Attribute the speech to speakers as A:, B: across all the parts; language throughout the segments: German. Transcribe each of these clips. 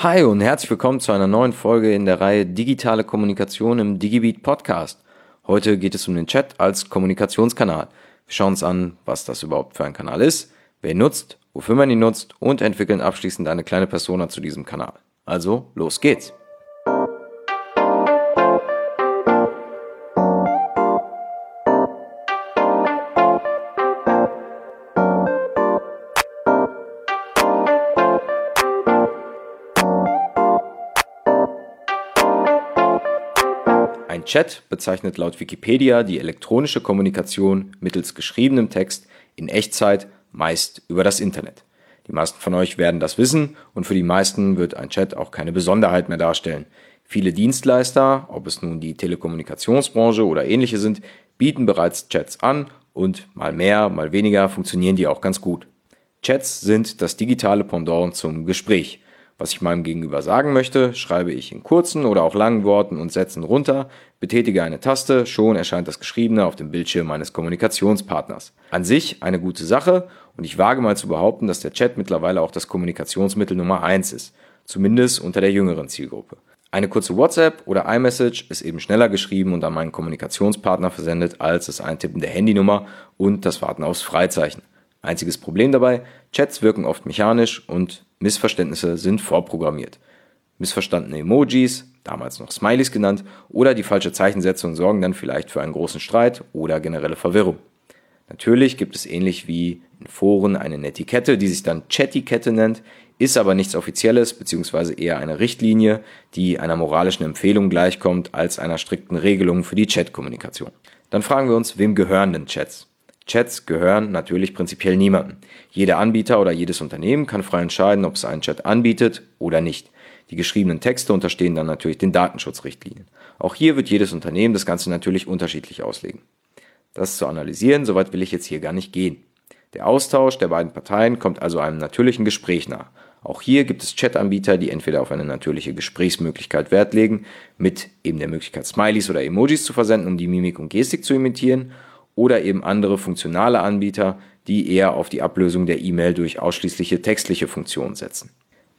A: Hi und herzlich willkommen zu einer neuen Folge in der Reihe Digitale Kommunikation im DigiBeat Podcast. Heute geht es um den Chat als Kommunikationskanal. Wir schauen uns an, was das überhaupt für ein Kanal ist, wer ihn nutzt, wofür man ihn nutzt und entwickeln abschließend eine kleine Persona zu diesem Kanal. Also, los geht's! Ein Chat bezeichnet laut Wikipedia die elektronische Kommunikation mittels geschriebenem Text in Echtzeit, meist über das Internet. Die meisten von euch werden das wissen und für die meisten wird ein Chat auch keine Besonderheit mehr darstellen. Viele Dienstleister, ob es nun die Telekommunikationsbranche oder ähnliche sind, bieten bereits Chats an und mal mehr, mal weniger funktionieren die auch ganz gut. Chats sind das digitale Pendant zum Gespräch. Was ich meinem Gegenüber sagen möchte, schreibe ich in kurzen oder auch langen Worten und Sätzen runter, betätige eine Taste, schon erscheint das Geschriebene auf dem Bildschirm meines Kommunikationspartners. An sich eine gute Sache und ich wage mal zu behaupten, dass der Chat mittlerweile auch das Kommunikationsmittel Nummer eins ist, zumindest unter der jüngeren Zielgruppe. Eine kurze WhatsApp oder iMessage ist eben schneller geschrieben und an meinen Kommunikationspartner versendet als das Eintippen der Handynummer und das Warten aufs Freizeichen. Einziges Problem dabei, Chats wirken oft mechanisch und Missverständnisse sind vorprogrammiert. Missverstandene Emojis, damals noch Smileys genannt, oder die falsche Zeichensetzung sorgen dann vielleicht für einen großen Streit oder generelle Verwirrung. Natürlich gibt es ähnlich wie in Foren eine Netiquette, die sich dann Chatikette nennt, ist aber nichts Offizielles bzw. eher eine Richtlinie, die einer moralischen Empfehlung gleichkommt als einer strikten Regelung für die Chatkommunikation. Dann fragen wir uns, wem gehören denn Chats? Chats gehören natürlich prinzipiell niemandem. Jeder Anbieter oder jedes Unternehmen kann frei entscheiden, ob es einen Chat anbietet oder nicht. Die geschriebenen Texte unterstehen dann natürlich den Datenschutzrichtlinien. Auch hier wird jedes Unternehmen das Ganze natürlich unterschiedlich auslegen. Das zu analysieren, soweit will ich jetzt hier gar nicht gehen. Der Austausch der beiden Parteien kommt also einem natürlichen Gespräch nahe. Auch hier gibt es Chat-Anbieter, die entweder auf eine natürliche Gesprächsmöglichkeit Wert legen, mit eben der Möglichkeit Smileys oder Emojis zu versenden, um die Mimik und Gestik zu imitieren, oder eben andere funktionale Anbieter, die eher auf die Ablösung der E-Mail durch ausschließliche textliche Funktionen setzen.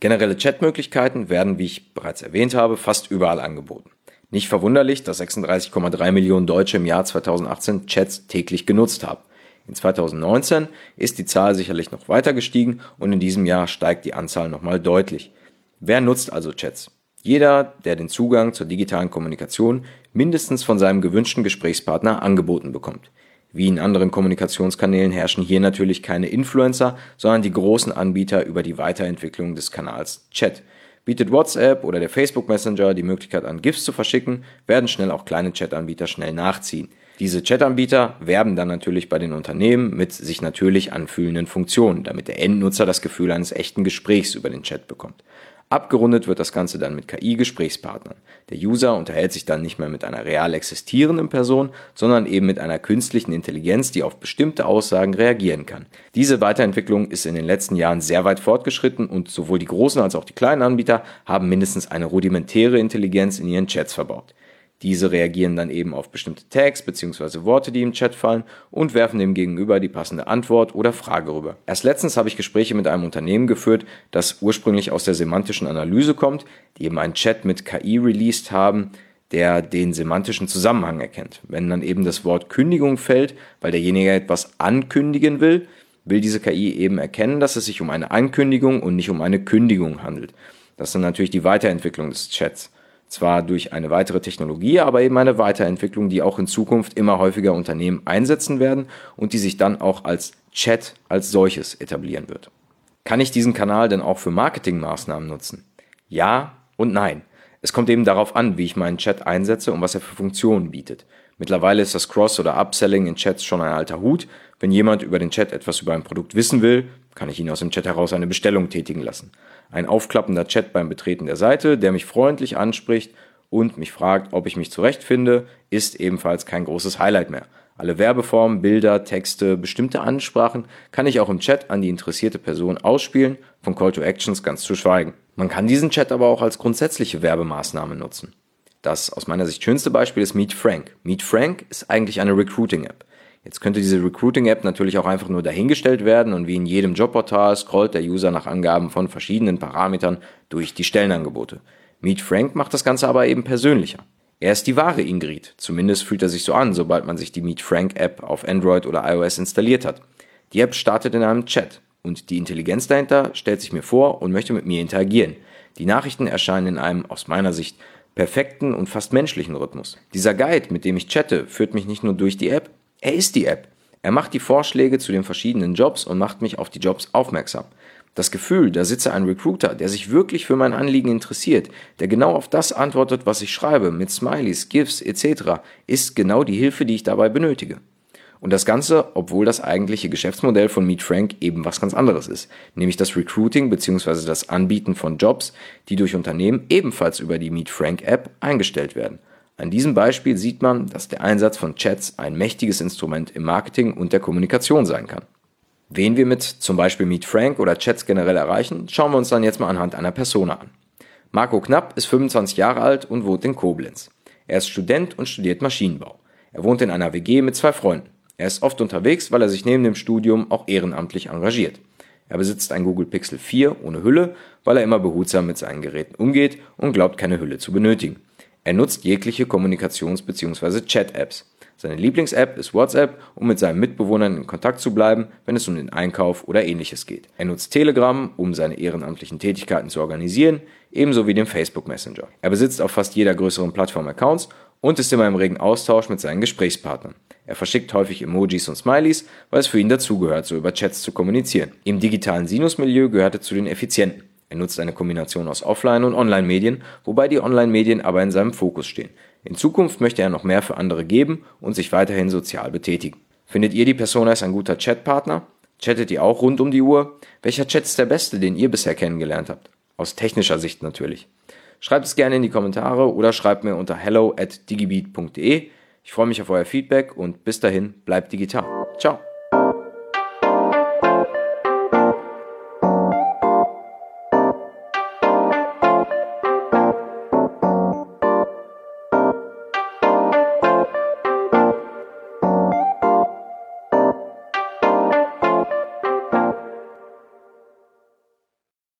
A: Generelle Chatmöglichkeiten werden, wie ich bereits erwähnt habe, fast überall angeboten. Nicht verwunderlich, dass 36,3 Millionen Deutsche im Jahr 2018 Chats täglich genutzt haben. In 2019 ist die Zahl sicherlich noch weiter gestiegen und in diesem Jahr steigt die Anzahl nochmal deutlich. Wer nutzt also Chats? Jeder, der den Zugang zur digitalen Kommunikation mindestens von seinem gewünschten Gesprächspartner angeboten bekommt. Wie in anderen Kommunikationskanälen herrschen hier natürlich keine Influencer, sondern die großen Anbieter über die Weiterentwicklung des Kanals Chat. Bietet WhatsApp oder der Facebook Messenger die Möglichkeit an GIFs zu verschicken, werden schnell auch kleine Chatanbieter schnell nachziehen. Diese Chatanbieter werben dann natürlich bei den Unternehmen mit sich natürlich anfühlenden Funktionen, damit der Endnutzer das Gefühl eines echten Gesprächs über den Chat bekommt. Abgerundet wird das Ganze dann mit KI-Gesprächspartnern. Der User unterhält sich dann nicht mehr mit einer real existierenden Person, sondern eben mit einer künstlichen Intelligenz, die auf bestimmte Aussagen reagieren kann. Diese Weiterentwicklung ist in den letzten Jahren sehr weit fortgeschritten und sowohl die großen als auch die kleinen Anbieter haben mindestens eine rudimentäre Intelligenz in ihren Chats verbaut. Diese reagieren dann eben auf bestimmte Tags bzw. Worte, die im Chat fallen und werfen dem Gegenüber die passende Antwort oder Frage rüber. Erst letztens habe ich Gespräche mit einem Unternehmen geführt, das ursprünglich aus der semantischen Analyse kommt, die eben einen Chat mit KI released haben, der den semantischen Zusammenhang erkennt. Wenn dann eben das Wort Kündigung fällt, weil derjenige etwas ankündigen will, will diese KI eben erkennen, dass es sich um eine Ankündigung und nicht um eine Kündigung handelt. Das ist dann natürlich die Weiterentwicklung des Chats. Zwar durch eine weitere Technologie, aber eben eine Weiterentwicklung, die auch in Zukunft immer häufiger Unternehmen einsetzen werden und die sich dann auch als Chat als solches etablieren wird. Kann ich diesen Kanal denn auch für Marketingmaßnahmen nutzen? Ja und nein. Es kommt eben darauf an, wie ich meinen Chat einsetze und was er für Funktionen bietet. Mittlerweile ist das Cross- oder Upselling in Chats schon ein alter Hut. Wenn jemand über den Chat etwas über ein Produkt wissen will, kann ich ihn aus dem Chat heraus eine Bestellung tätigen lassen. Ein aufklappender Chat beim Betreten der Seite, der mich freundlich anspricht und mich fragt, ob ich mich zurechtfinde, ist ebenfalls kein großes Highlight mehr. Alle Werbeformen, Bilder, Texte, bestimmte Ansprachen kann ich auch im Chat an die interessierte Person ausspielen, von Call to Actions ganz zu schweigen. Man kann diesen Chat aber auch als grundsätzliche Werbemaßnahme nutzen. Das aus meiner Sicht schönste Beispiel ist Meet Frank. Meet Frank ist eigentlich eine Recruiting-App. Jetzt könnte diese Recruiting-App natürlich auch einfach nur dahingestellt werden und wie in jedem Jobportal scrollt der User nach Angaben von verschiedenen Parametern durch die Stellenangebote. Meet Frank macht das Ganze aber eben persönlicher. Er ist die wahre Ingrid, zumindest fühlt er sich so an, sobald man sich die Meet Frank App auf Android oder iOS installiert hat. Die App startet in einem Chat und die Intelligenz dahinter stellt sich mir vor und möchte mit mir interagieren. Die Nachrichten erscheinen in einem aus meiner Sicht perfekten und fast menschlichen Rhythmus. Dieser Guide, mit dem ich chatte, führt mich nicht nur durch die App, er ist die App. Er macht die Vorschläge zu den verschiedenen Jobs und macht mich auf die Jobs aufmerksam. Das Gefühl, da sitze ein Recruiter, der sich wirklich für mein Anliegen interessiert, der genau auf das antwortet, was ich schreibe, mit Smileys, GIFs etc., ist genau die Hilfe, die ich dabei benötige. Und das Ganze, obwohl das eigentliche Geschäftsmodell von Meet Frank eben was ganz anderes ist, nämlich das Recruiting bzw. das Anbieten von Jobs, die durch Unternehmen ebenfalls über die Meet Frank App eingestellt werden. An diesem Beispiel sieht man, dass der Einsatz von Chats ein mächtiges Instrument im Marketing und der Kommunikation sein kann. Wen wir mit zum Beispiel Meet Frank oder Chats generell erreichen, schauen wir uns dann jetzt mal anhand einer Persona an. Marco Knapp ist 25 Jahre alt und wohnt in Koblenz. Er ist Student und studiert Maschinenbau. Er wohnt in einer WG mit zwei Freunden. Er ist oft unterwegs, weil er sich neben dem Studium auch ehrenamtlich engagiert. Er besitzt ein Google Pixel 4 ohne Hülle, weil er immer behutsam mit seinen Geräten umgeht und glaubt keine Hülle zu benötigen. Er nutzt jegliche Kommunikations- bzw. Chat-Apps. Seine Lieblings-App ist WhatsApp, um mit seinen Mitbewohnern in Kontakt zu bleiben, wenn es um den Einkauf oder ähnliches geht. Er nutzt Telegram, um seine ehrenamtlichen Tätigkeiten zu organisieren, ebenso wie den Facebook Messenger. Er besitzt auf fast jeder größeren Plattform Accounts und ist immer im regen Austausch mit seinen Gesprächspartnern. Er verschickt häufig Emojis und Smileys, weil es für ihn dazugehört, so über Chats zu kommunizieren. Im digitalen Sinus-Milieu gehört er zu den Effizienten. Er nutzt eine Kombination aus Offline- und Online-Medien, wobei die Online-Medien aber in seinem Fokus stehen. In Zukunft möchte er noch mehr für andere geben und sich weiterhin sozial betätigen. Findet ihr die Persona als ein guter Chatpartner? Chattet ihr auch rund um die Uhr? Welcher Chat ist der beste, den ihr bisher kennengelernt habt? Aus technischer Sicht natürlich. Schreibt es gerne in die Kommentare oder schreibt mir unter hello at digibeat.de. Ich freue mich auf euer Feedback und bis dahin bleibt digital. Ciao.